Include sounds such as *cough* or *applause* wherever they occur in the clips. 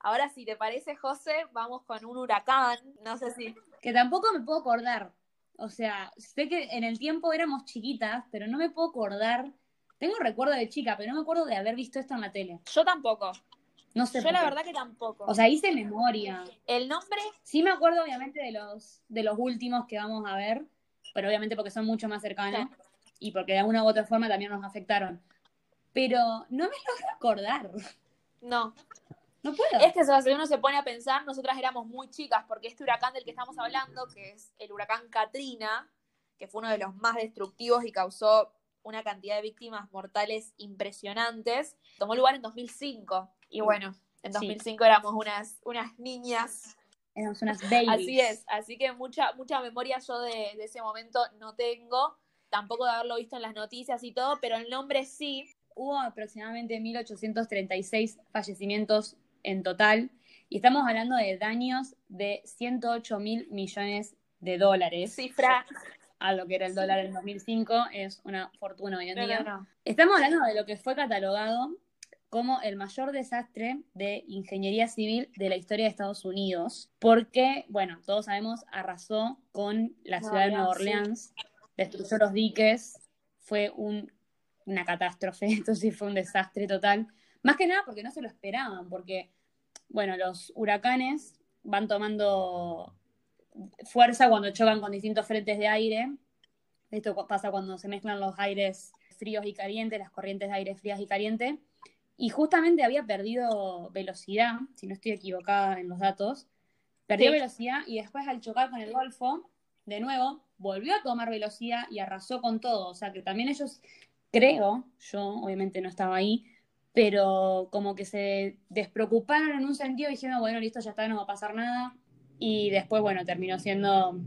Ahora, si te parece, José, vamos con un huracán. No sé si. Que tampoco me puedo acordar. O sea, sé que en el tiempo éramos chiquitas, pero no me puedo acordar. Tengo recuerdo de chica, pero no me acuerdo de haber visto esto en la tele. Yo tampoco. No sé. Yo la verdad que tampoco. O sea, hice memoria. ¿El nombre? Sí me acuerdo, obviamente, de los, de los últimos que vamos a ver, pero obviamente porque son mucho más cercanos y porque de alguna u otra forma también nos afectaron. Pero no me logro acordar. No. No puedo. Es que si uno se pone a pensar, nosotras éramos muy chicas, porque este huracán del que estamos hablando, que es el huracán Katrina, que fue uno de los más destructivos y causó una cantidad de víctimas mortales impresionantes, tomó lugar en 2005. Y bueno, en 2005 éramos unas, unas niñas. Éramos unas babies. Así es, así que mucha, mucha memoria yo de, de ese momento no tengo, tampoco de haberlo visto en las noticias y todo, pero el nombre sí. Hubo aproximadamente 1.836 fallecimientos en total y estamos hablando de daños de 108 mil millones de dólares. Cifra. A lo que era el dólar en 2005 es una fortuna hoy en día. Estamos hablando de lo que fue catalogado como el mayor desastre de ingeniería civil de la historia de Estados Unidos, porque, bueno, todos sabemos, arrasó con la ciudad de Nueva Orleans, destruyó los diques, fue un, una catástrofe, *laughs* esto sí fue un desastre total. Más que nada porque no se lo esperaban, porque, bueno, los huracanes van tomando fuerza cuando chocan con distintos frentes de aire. Esto pasa cuando se mezclan los aires fríos y calientes, las corrientes de aire frías y calientes. Y justamente había perdido velocidad, si no estoy equivocada en los datos, perdió velocidad y después al chocar con el Golfo, de nuevo, volvió a tomar velocidad y arrasó con todo. O sea que también ellos, creo, yo obviamente no estaba ahí, pero como que se despreocuparon en un sentido diciendo, bueno, listo, ya está, no va a pasar nada. Y después, bueno, terminó siendo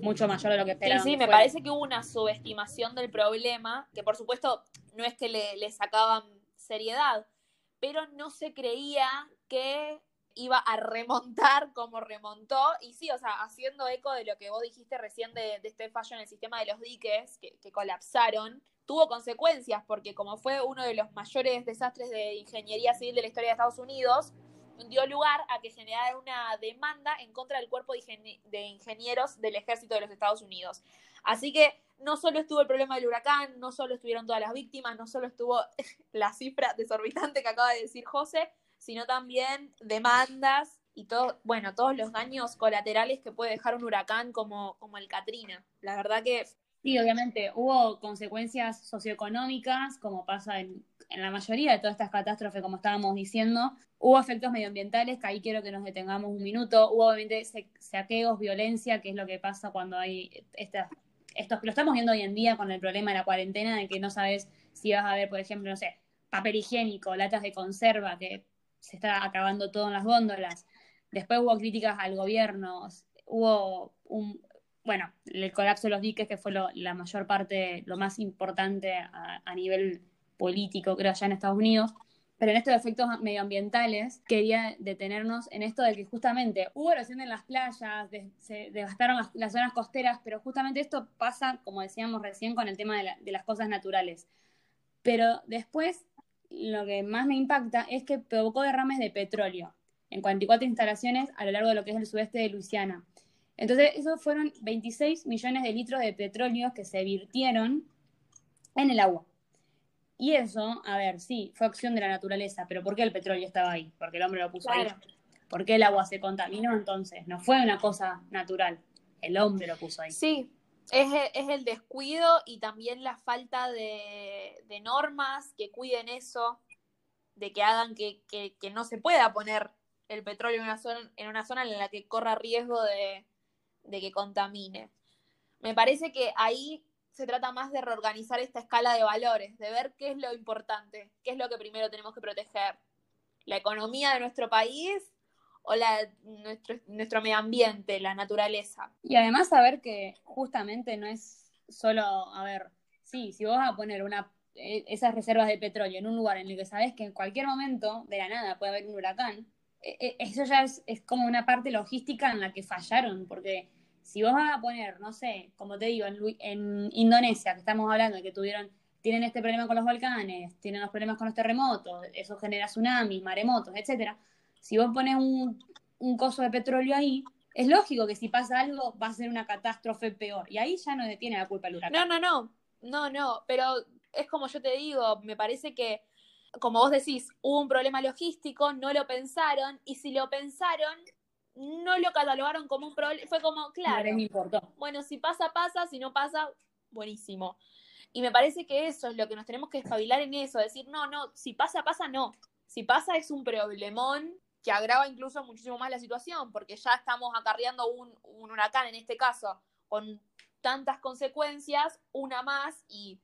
mucho mayor de lo que esperaban. Sí, sí, me parece que hubo una subestimación del problema, que por supuesto no es que le, le sacaban seriedad, pero no se creía que iba a remontar como remontó. Y sí, o sea, haciendo eco de lo que vos dijiste recién de, de este fallo en el sistema de los diques que, que, colapsaron, tuvo consecuencias porque como fue uno de los mayores desastres de ingeniería civil de la historia de Estados Unidos, dio lugar a que generara una demanda en contra del cuerpo de ingenieros del ejército de los Estados Unidos. Así que no solo estuvo el problema del huracán, no solo estuvieron todas las víctimas, no solo estuvo *laughs* la cifra desorbitante que acaba de decir José, sino también demandas y todo, bueno, todos los daños colaterales que puede dejar un huracán como, como el Katrina. La verdad que Sí, obviamente, hubo consecuencias socioeconómicas, como pasa en, en, la mayoría de todas estas catástrofes, como estábamos diciendo. Hubo efectos medioambientales, que ahí quiero que nos detengamos un minuto. Hubo, obviamente, saqueos, violencia, que es lo que pasa cuando hay estas, estos, lo estamos viendo hoy en día con el problema de la cuarentena, de que no sabes si vas a ver, por ejemplo, no sé, papel higiénico, latas de conserva, que se está acabando todo en las góndolas. Después hubo críticas al gobierno, hubo un, bueno, el colapso de los diques, que fue la mayor parte, lo más importante a, nivel político, creo, allá en Estados Unidos. Pero en estos efectos medioambientales, quería detenernos en esto de que justamente hubo erosión en las playas, se devastaron las, zonas costeras, pero justamente esto pasa, como decíamos recién, con el tema de, de las cosas naturales. Pero después, lo que más me impacta es que provocó derrames de petróleo en 44 instalaciones a lo largo de lo que es el sudeste de Luisiana. Entonces, esos fueron 26 millones de litros de petróleo que se virtieron en el agua. Y eso, a ver, sí, fue acción de la naturaleza, pero ¿por qué el petróleo estaba ahí? Porque el hombre lo puso claro. ahí. ¿Por qué el agua se contaminó entonces? No fue una cosa natural, el hombre lo puso ahí. Sí, es, es el descuido y también la falta de, de, normas que cuiden eso, de que hagan que, que, que no se pueda poner el petróleo en una zona en, una zona en la que corra riesgo de, de que contamine. Me parece que ahí se trata más de reorganizar esta escala de valores, de ver qué es lo importante, qué es lo que primero tenemos que proteger. La economía de nuestro país o la, nuestro, nuestro medio ambiente, la naturaleza. Y además saber que justamente no es solo, a ver, sí, si vos vas a poner una, esas reservas de petróleo en un lugar en el que sabes que en cualquier momento de la nada puede haber un huracán, eso ya es, es, como una parte logística en la que fallaron, porque si vos vas a poner, no sé, como te digo, en, en, Indonesia, que estamos hablando que tuvieron, tienen este problema con los volcanes, tienen los problemas con los terremotos, eso genera tsunamis, maremotos, etcétera. si vos pones un, un coso de petróleo ahí, es lógico que si pasa algo va a ser una catástrofe peor. Y ahí ya no tiene la culpa el huracán. No, no, no. No, no. Pero es como yo te digo, me parece que, como vos decís, hubo un problema logístico, no lo pensaron, y si lo pensaron, no lo catalogaron como un problema. Fue como, claro. No importó. Bueno, si pasa, pasa, si no pasa, buenísimo. Y me parece que eso es lo que nos tenemos que espabilar en eso, decir, no, no, si pasa, pasa, no. Si pasa es un problemón que agrava incluso muchísimo más la situación, porque ya estamos acarreando un, un huracán en este caso, con tantas consecuencias, una más y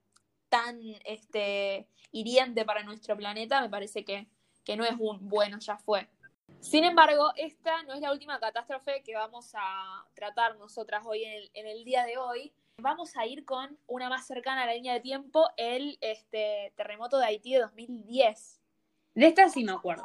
tan este, hiriente para nuestro planeta, me parece que, que no es un bueno, ya fue. Sin embargo, esta no es la última catástrofe que vamos a tratar nosotras hoy en el, en el día de hoy. Vamos a ir con una más cercana a la línea de tiempo, el este, terremoto de Haití de 2010. De esta sí me acuerdo.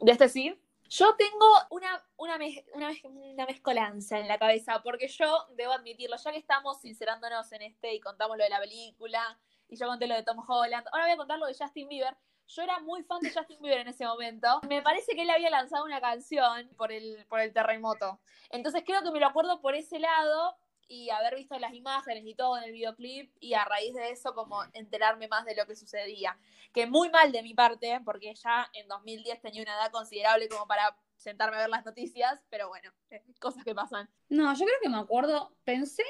¿De este sí? Yo tengo una, una, mez- una, mez- una mezcolanza en la cabeza, porque yo debo admitirlo, ya que estamos sincerándonos en este y contamos lo de la película, y yo conté lo de Tom Holland, ahora voy a contar lo de Justin Bieber. Yo era muy fan de Justin Bieber en ese momento. Me parece que él había lanzado una canción por el, por el terremoto. Entonces creo que me lo acuerdo por ese lado y haber visto las imágenes y todo en el videoclip y a raíz de eso como enterarme más de lo que sucedía. Que muy mal de mi parte, porque ya en 2010 tenía una edad considerable como para sentarme a ver las noticias, pero bueno, eh, cosas que pasan. No, yo creo que me acuerdo, pensé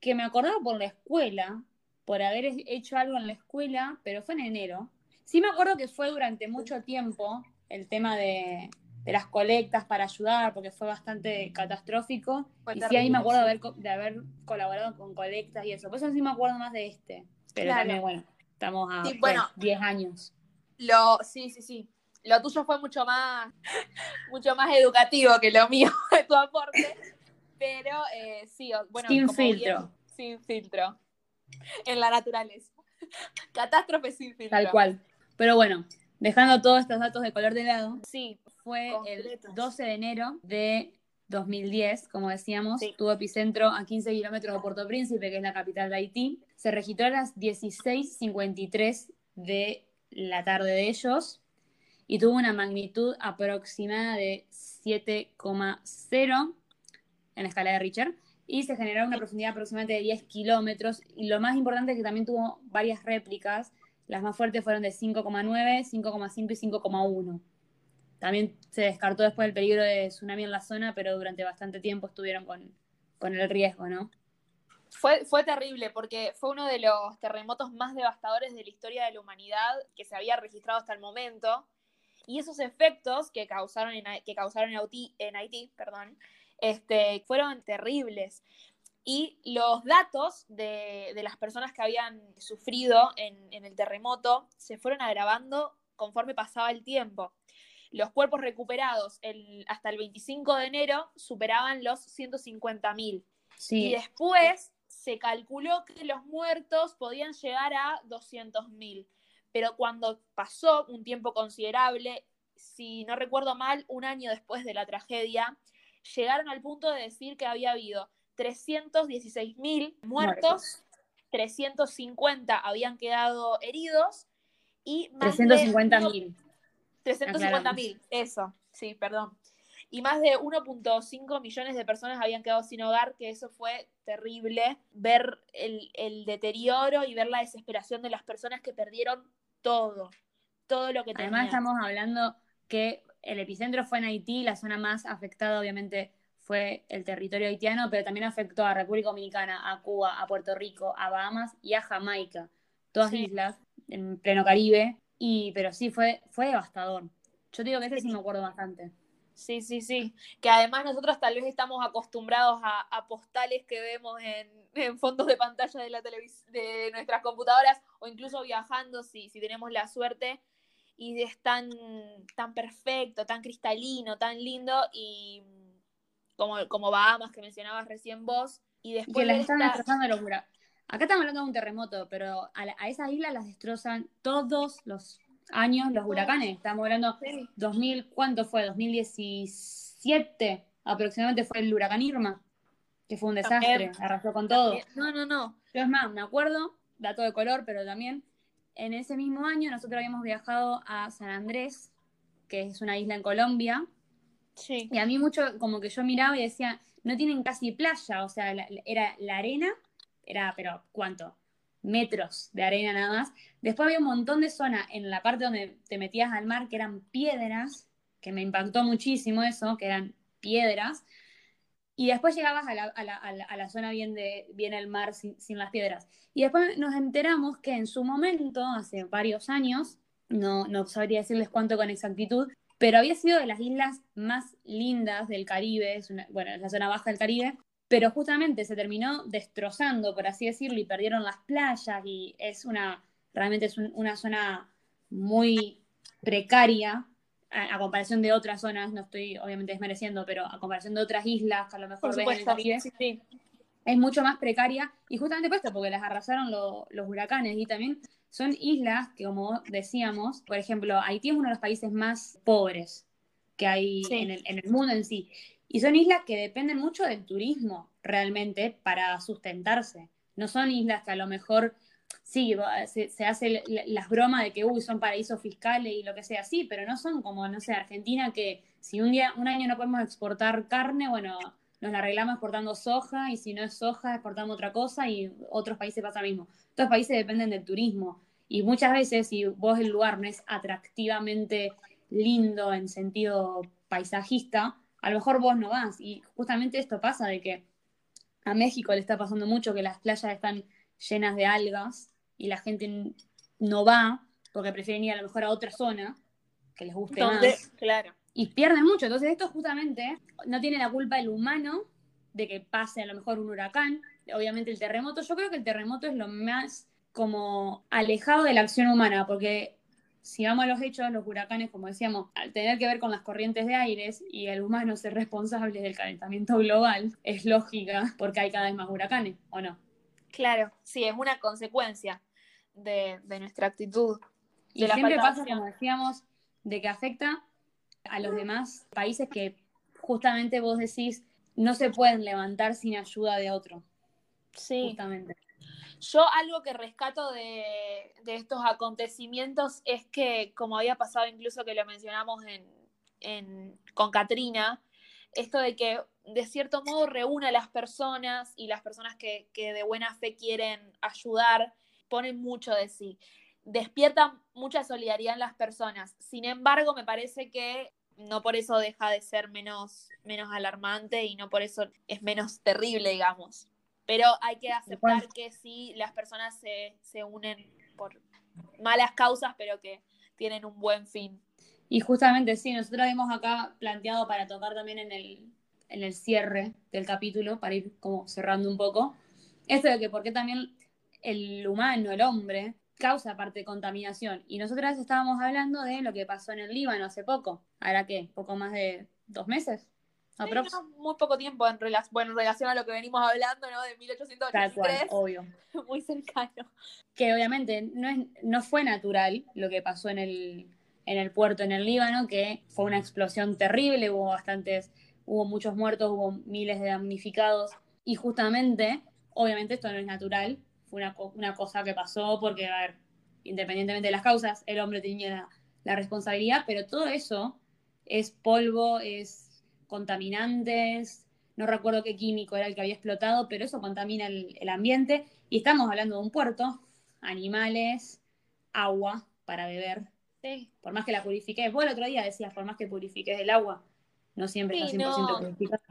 que me acordaba por la escuela, por haber hecho algo en la escuela, pero fue en enero. Sí me acuerdo que fue durante mucho tiempo el tema de, de las colectas para ayudar, porque fue bastante catastrófico. Fue y sí, ahí me terrible, acuerdo de haber, co- de haber colaborado con colectas y eso. Por eso sí me acuerdo más de este. Pero Claro. también, bueno, estamos a Sí, ¿qué? bueno. 10 años. Lo, sí, sí, sí. Lo tuyo fue mucho más, *laughs* mucho más educativo que lo mío, *laughs* tu aporte. Pero eh, sí, bueno, Sin como bien- filtro. sin filtro. En la naturaleza. *laughs* Catástrofe sin filtro. Tal cual. Pero bueno, dejando todos estos datos de color de lado, Sí, fue el 12 de enero de 2010, como decíamos, Sí. tuvo epicentro a 15 kilómetros de Puerto Príncipe, que es la capital de Haití. Se registró a las 16.53 de la tarde de ellos y tuvo una magnitud aproximada de 7,0 en la escala de Richter y se generó una profundidad aproximadamente de 10 kilómetros y lo más importante es que también tuvo varias réplicas, las más fuertes fueron de 5,9, 5,5 y 5,1. También se descartó después el peligro de tsunami en la zona, pero durante bastante tiempo estuvieron con, con el riesgo, ¿no? fue, fue terrible porque fue uno de los terremotos más devastadores de la historia de la humanidad que se había registrado hasta el momento. Y esos efectos que causaron en, que causaron en Haití, en Haití perdón, este, fueron terribles. Y los datos de, de las personas que habían sufrido en, en el terremoto se fueron agravando conforme pasaba el tiempo. Los cuerpos recuperados hasta el 25 de enero superaban los 150.000. Sí. Y después se calculó que los muertos podían llegar a 200.000. Pero cuando pasó un tiempo considerable, si no recuerdo mal, un año después de la tragedia, llegaron al punto de decir que había habido 316.000 muertos, 350 habían quedado heridos y más 350.000. 350 mil, eso, sí, perdón. Y más de 1.5 millones de personas habían quedado sin hogar, que eso fue terrible, ver el, el, deterioro y ver la desesperación de las personas que perdieron todo, todo lo que tenían. Además estamos hablando que el epicentro fue en Haití, la zona más afectada obviamente fue el territorio haitiano, pero también afectó a República Dominicana, a Cuba, a Puerto Rico, a Bahamas y a Jamaica, todas islas en pleno Caribe, y pero sí fue, fue devastador. Yo te digo que ese sí me acuerdo bastante. Sí, sí, sí. Que además nosotros tal vez estamos acostumbrados a, a postales que vemos en, *laughs* en fondos de pantalla de la de nuestras computadoras o incluso viajando si, si tenemos la suerte. Y es tan, tan perfecto, tan cristalino, tan lindo. Y como, como Bahamas que mencionabas recién vos. Y Y después que de están esta- destrozando los huracanes. Acá estamos hablando de un terremoto, pero a, la- a esas islas las destrozan todos los años los huracanes. Estamos hablando Sí. 2000, ¿cuánto fue? 2017 aproximadamente fue el huracán Irma, que fue un desastre, También. arrasó con todo. No, no, no. Yo es más, me acuerdo, dato de color, pero también en ese mismo año nosotros habíamos viajado a San Andrés, que es una isla en Colombia. Sí. Y a mí mucho, como que yo miraba y decía, no tienen casi playa, o sea, la- era la arena, era, pero ¿cuánto? Metros de arena nada más. Después había un montón de zona en la parte donde te metías al mar que eran piedras, que me impactó muchísimo eso, que eran piedras. Y después llegabas a la, a la- a la- zona bien, de, bien al mar sin, sin las piedras. Y después nos enteramos que en su momento, hace varios años, no, no sabría decirles cuánto con exactitud, pero había sido de las islas más lindas del Caribe, es una- bueno, la zona baja del Caribe, pero justamente se terminó destrozando, por así decirlo, y perdieron las playas y es una, realmente es un- una zona muy precaria a, a comparación de otras zonas, no estoy obviamente desmereciendo, pero a comparación de otras islas que a lo mejor Por ves en el Sí, sí. es mucho más precaria y justamente por esto, porque las arrasaron lo- los huracanes y también son islas que, como decíamos, por ejemplo, Haití es uno de los países más pobres que hay Sí. en, el, en el mundo en sí. Y son islas que dependen mucho del turismo realmente para sustentarse. No son islas que a lo mejor, sí, se, se las bromas de que, uy, son paraísos fiscales y lo que sea, sí, pero no son como, no sé, Argentina que si un día, un año no podemos exportar carne, bueno, nos la arreglamos exportando soja y si no es soja exportamos otra cosa y otros países pasa lo mismo. Otros países dependen del turismo y muchas veces si vos el lugar no es atractivamente lindo en sentido paisajista, a lo mejor vos no vas y justamente esto pasa de que a México le está pasando mucho que las playas están llenas de algas y la gente no va porque prefieren ir a lo mejor a otra zona que les guste más claro. y pierden mucho. Entonces, esto justamente no tiene la culpa el humano de que pase a lo mejor un huracán. Obviamente, el terremoto, yo creo que el terremoto es lo más como alejado de la acción humana, porque si vamos a los hechos, los huracanes, como decíamos, al tener que ver con las corrientes de aires y el humano ser responsable del calentamiento global, es lógica porque hay cada vez más huracanes, ¿o no? Claro, sí, es una consecuencia de, de nuestra actitud. Y De la siempre falta de pasa, como decíamos, de que afecta a los demás países que justamente vos decís no se pueden levantar sin ayuda de otro, Sí. justamente. Yo algo que rescato de, de estos acontecimientos es que, como había pasado incluso que lo mencionamos en, en- con Katrina, esto de que de cierto modo reúne a las personas y las personas que, que de buena fe quieren ayudar, ponen mucho de sí. Despiertan mucha solidaridad en las personas. Sin embargo, me parece que no por eso deja de ser menos, menos alarmante y no por eso es menos terrible, digamos. Pero hay que aceptar que sí, las personas se, se unen por malas causas, pero que tienen un buen fin. Y justamente sí, nosotros habíamos acá planteado para tocar también en el, en el cierre del capítulo, para ir como cerrando un poco, esto de que por qué también el humano, el hombre, causa parte de contaminación. Y nosotras estábamos hablando de lo que pasó en el Líbano hace poco. ¿Ahora qué? ¿Poco más de dos meses? Sí, Aprox. no, muy poco tiempo en, rela- bueno, en relación a lo que venimos hablando, ¿no? De Tal cual, 1883, obvio. *laughs* muy cercano. que obviamente no, es, no fue natural lo que pasó en el, en el puerto en el Líbano, que fue una explosión terrible, hubo bastantes, hubo muchos muertos, hubo miles de damnificados, y justamente, obviamente esto no es natural, fue una, una cosa que pasó porque, a ver, independientemente de las causas, el hombre tenía la, la responsabilidad, pero todo eso es polvo, es contaminantes, no recuerdo qué químico era el que había explotado, pero eso contamina el, el ambiente. Y estamos hablando de un puerto, animales, agua para beber. Sí. Por más que la purifiques, vos el otro día decías, por más que purifiques el agua, no siempre Sí, está 100% no. purificada.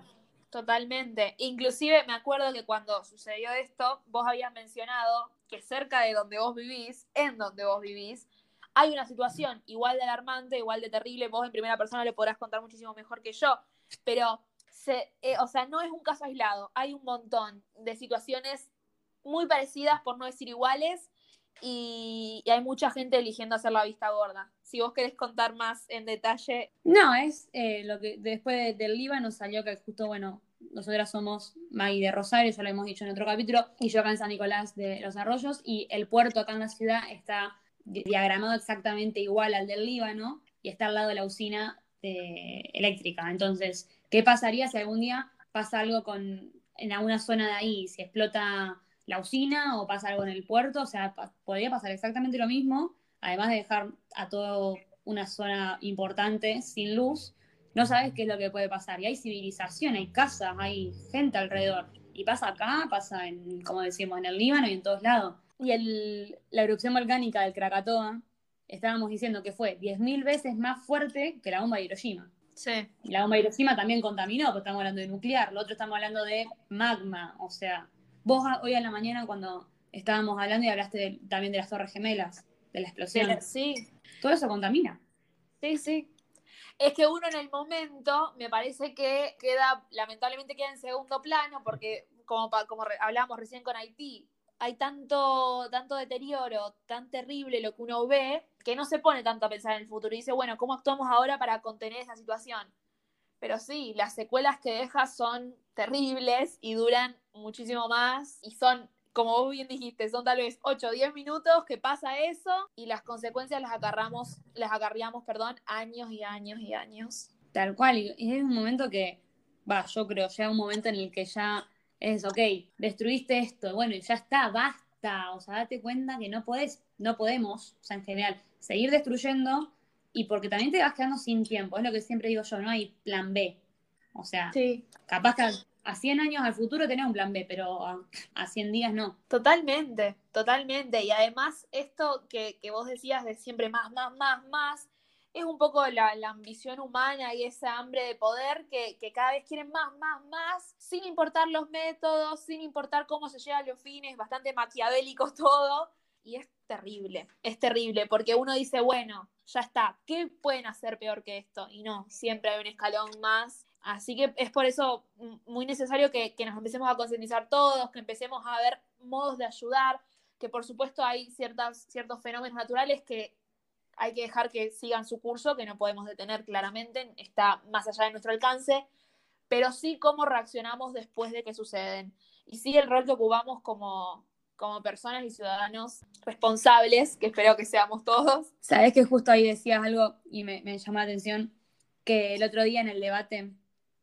Totalmente. Inclusive me acuerdo que cuando sucedió esto, vos habías mencionado que cerca de donde vos vivís, en donde vos vivís, hay una situación igual de alarmante, igual de terrible. Vos en primera persona le podrás contar muchísimo mejor que yo, pero, se, eh, o sea, no es un caso aislado. Hay un montón de situaciones muy parecidas, por no decir iguales, y, hay mucha gente eligiendo hacer la vista gorda. Si vos querés contar más en detalle, No, es eh, lo que después de- del Líbano salió que justo, bueno, nosotras somos Maggie de Rosario, ya lo hemos dicho en otro capítulo, y yo acá en San Nicolás de Los Arroyos, y el puerto acá en la ciudad está di- diagramado exactamente igual al del Líbano, y está al lado de la usina de- eléctrica. Entonces, ¿qué pasaría si algún día pasa algo con, en alguna zona de ahí, si explota la usina o pasa algo en el puerto? O sea, podría pasar exactamente lo mismo, además de dejar a todo una zona importante sin luz, no sabes qué es lo que puede pasar. Y hay civilización, hay casas, hay gente alrededor. Y pasa acá, pasa en, como decimos, en el Líbano y en todos lados. Y el, la erupción volcánica del Krakatoa, estábamos diciendo que fue 10.000 veces más fuerte que la bomba de Hiroshima. Sí. Y la bomba de Hiroshima también contaminó, porque estamos hablando de nuclear. Lo otro estamos hablando de magma. O sea, vos hoy en la mañana cuando estábamos hablando y hablaste también de las torres gemelas, de la explosión. Sí. Todo eso contamina. Sí, sí. Es que uno en el momento me parece que queda, lamentablemente queda en segundo plano, porque como, como hablamos recién con Haití, hay tanto, tanto deterioro, tan terrible lo que uno ve, que no se pone tanto a pensar en el futuro y dice, bueno, ¿cómo actuamos ahora para contener esa situación? Pero sí, las secuelas que deja son terribles y duran muchísimo más y son como vos bien dijiste, son tal vez 8 o 10 minutos que pasa eso y las consecuencias las agarramos, las agarriamos, perdón, años y años y años. Tal cual, y es un momento que, va, yo creo, ya un momento en el que ya es, ok, destruiste esto, bueno, y ya está, basta, o sea, date cuenta que no podés, no podemos, o sea, en general, seguir destruyendo y porque también te vas quedando sin tiempo, es lo que siempre digo yo, no hay plan B. O sea, sí. capaz que a 100 años al futuro tenés un plan B, pero a, 100 días no. Totalmente, totalmente. Y además esto que, vos decías de siempre más, más, más, más, es un poco la, ambición humana y esa hambre de poder que, cada vez quieren más, más, más, sin importar los métodos, sin importar cómo se llega a los fines, bastante maquiavélico todo. Y es terrible, es terrible, porque uno dice, bueno, ya está, ¿qué pueden hacer peor que esto? Y no, siempre hay un escalón más Así que es por eso muy necesario que, nos empecemos a concientizar todos, que empecemos a ver modos de ayudar, que por supuesto hay ciertas, ciertos fenómenos naturales que hay que dejar que sigan su curso, que no podemos detener claramente, está más allá de nuestro alcance, pero sí cómo reaccionamos después de que suceden. Y sí el rol que ocupamos como, como personas y ciudadanos responsables, que espero que seamos todos. Sabes que justo ahí decías algo y me, llamó la atención, que el otro día en el debate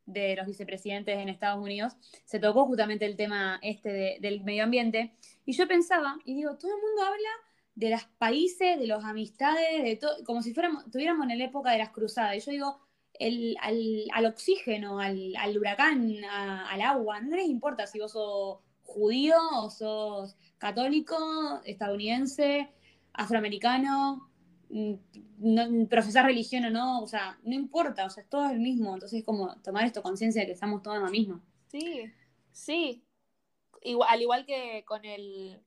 de los vicepresidentes en Estados Unidos, se tocó justamente el tema este del medio ambiente. Y yo pensaba, y digo, todo el mundo habla de los países, de las amistades, de todo, como si fuéramos, estuviéramos en la época de las cruzadas. Y yo digo, el, al, oxígeno, al, huracán, al agua, no les importa si vos sos judío o sos católico, estadounidense, afroamericano, Mm, no, profesar religión o no, o sea, no importa, o sea, es todo el mismo, entonces es como tomar esto conciencia de que estamos todos en lo mismo. Sí, sí, igual, al igual que con el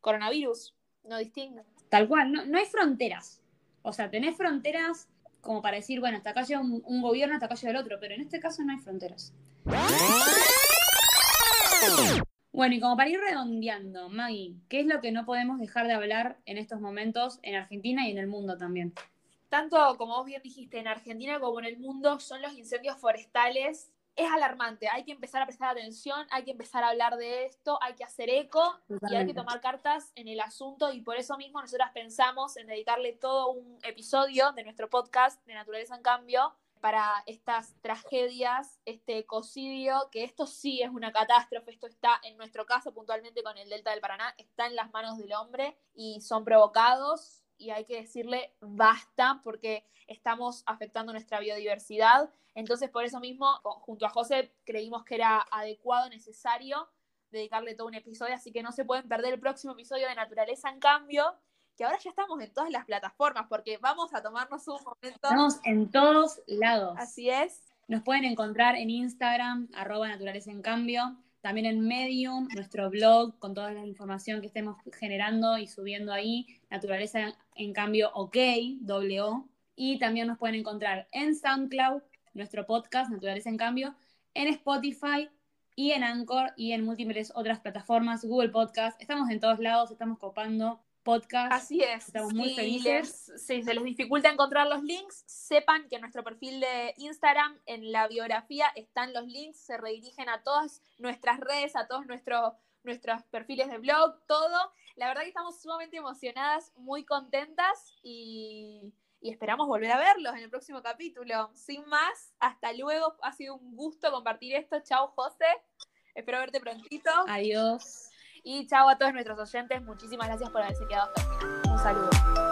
coronavirus, no distingue. Tal cual, no, no hay fronteras, o sea, tenés fronteras como para decir, bueno, hasta acá llega un, un gobierno, hasta acá llega el otro, pero en este caso no hay fronteras. Bueno, y como para ir redondeando, Maggie, ¿qué es lo que no podemos dejar de hablar en estos momentos en Argentina y en el mundo también? Tanto como vos bien dijiste, en Argentina como en el mundo son los incendios forestales. Es alarmante, hay que empezar a prestar atención, hay que empezar a hablar de esto, hay que hacer eco y hay que tomar cartas en el asunto y por eso mismo nosotras pensamos en dedicarle todo un episodio de nuestro podcast de Naturaleza en Cambio para estas tragedias, este ecocidio, que esto sí es una catástrofe, esto está en nuestro caso puntualmente con el Delta del Paraná, está en las manos del hombre y son provocados y hay que decirle basta porque estamos afectando nuestra biodiversidad. Entonces, por eso mismo, junto a José, creímos que era adecuado, necesario dedicarle todo un episodio, así que no se pueden perder el próximo episodio de Naturaleza en Cambio, que ahora ya estamos en todas las plataformas, porque vamos a tomarnos un momento. Estamos en todos lados. Así es. Nos pueden encontrar en Instagram, arroba naturaleza en cambio, también en Medium, nuestro blog, con toda la información que estemos generando y subiendo ahí, naturaleza en cambio ok, doble O. Y también nos pueden encontrar en SoundCloud, nuestro podcast, Naturaleza en Cambio, en Spotify y en Anchor y en múltiples otras plataformas, Google Podcast. Estamos en todos lados, estamos copando podcast. Así es. Estamos muy felices. si se les dificulta encontrar los links, sepan que en nuestro perfil de Instagram, en la biografía, están los links, se redirigen a todas nuestras redes, a todos nuestros nuestros perfiles de blog, todo. La verdad que estamos sumamente emocionadas, muy contentas y, y esperamos volver a verlos en el próximo capítulo. Sin más, hasta luego. Ha sido un gusto compartir esto. Chao, José. Espero verte prontito. Adiós. Y chao a todos nuestros oyentes. Muchísimas gracias por haberse quedado hasta final. Un saludo.